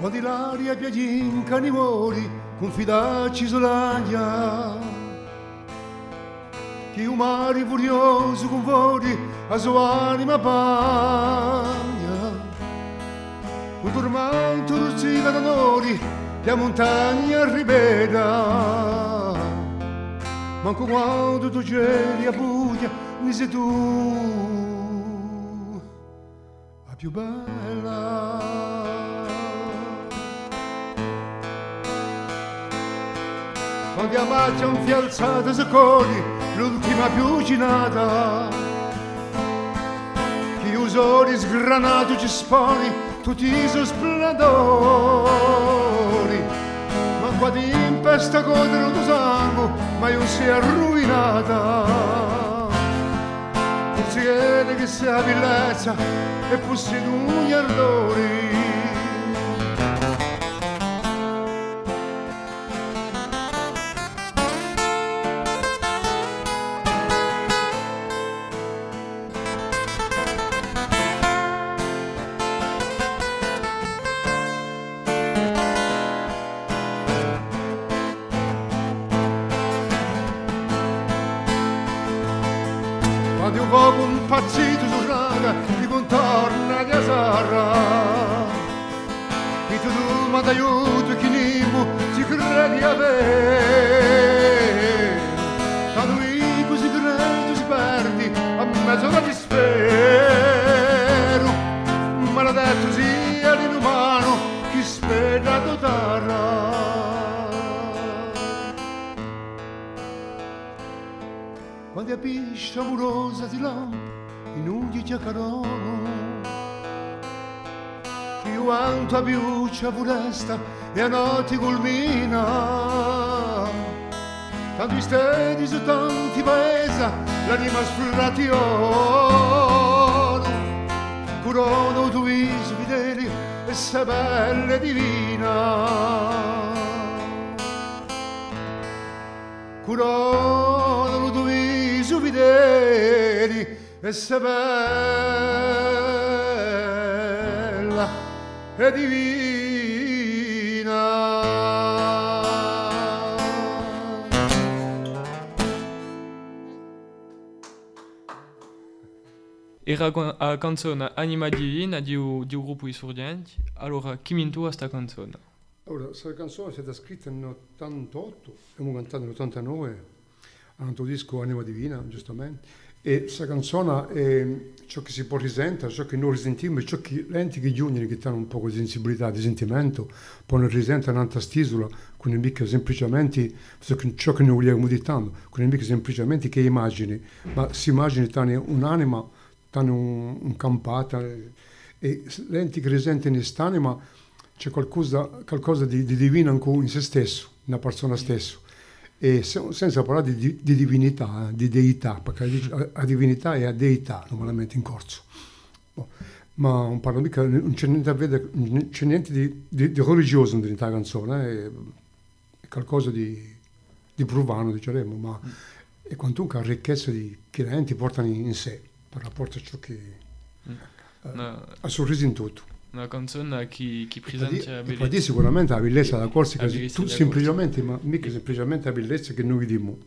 Ma di l'aria piagin canivori, confidaci solagna. Chi un mare furioso con fuori a sua anima pagna. Un tormento rustica d'onori, la montagna ribera. Manco quando tu c'eri a buia, mi sei tu la più bella. quando a macchia un fialzata si coglie l'ultima più cinata chi usori sgranato ci sponi tutti i suoi splendori ma quando impesta tuo sangue ma io si è arruinata forse chiede che sia bellezza e possiede un ardori Quando un poco impazzito su raga ti contorna di Asara Chi tu tu ma d'aiuto e chi nimo ci credi avere quando è piscia amorosa di là in un di chiacchierone che quanto a piuccia foresta e a notte culmina. Tanti stedi su tanti paesi l'anima sfratione curono tu viso fedeli e se bella e divina. Curono tu viso fedeli e se bella e divina Era con- a canzone Anima Divina di, un- di un gruppo di sorgenti. Allora, chi mi intua sta canzone? Allora, questa canzone è stata scritta nell'88, abbiamo cantato nell'89, hanno un disco Anima Divina, giustamente, e questa canzone è ciò che si può risentire, ciò che noi risentiamo, ciò che lenti che giungono, che hanno un po' di sensibilità, di sentimento, possono risentire un'altra stisola, un mica semplicemente ciò che- noi vogliamo meditando, con un mica semplicemente che immagini, ma si immagini hanno un'anima, hanno un, un campata, e lenti che risentono quest'anima, c'è qualcosa, qualcosa di, di divino ancora in se stesso, nella persona stessa. E se- senza parlare di, di- di divinità, eh, di deità, perché la, la divinità è a deità normalmente in corso. Boh, Ma non parlo mica, non c'è niente, a vedere, non c'è niente di, di- di religioso in questa canzone, eh, è, è qualcosa di, di profano, diciamo, ma è quantunque la ricchezza di che le enti portano in, sé, per rapporto a ciò che eh, ha sorriso in tutto. Una canzone che, che presenta la bellezza. sicuramente la bellezza della corsa, La bellezza tu semplicemente, ma mica semplicemente la bellezza che noi vediamo.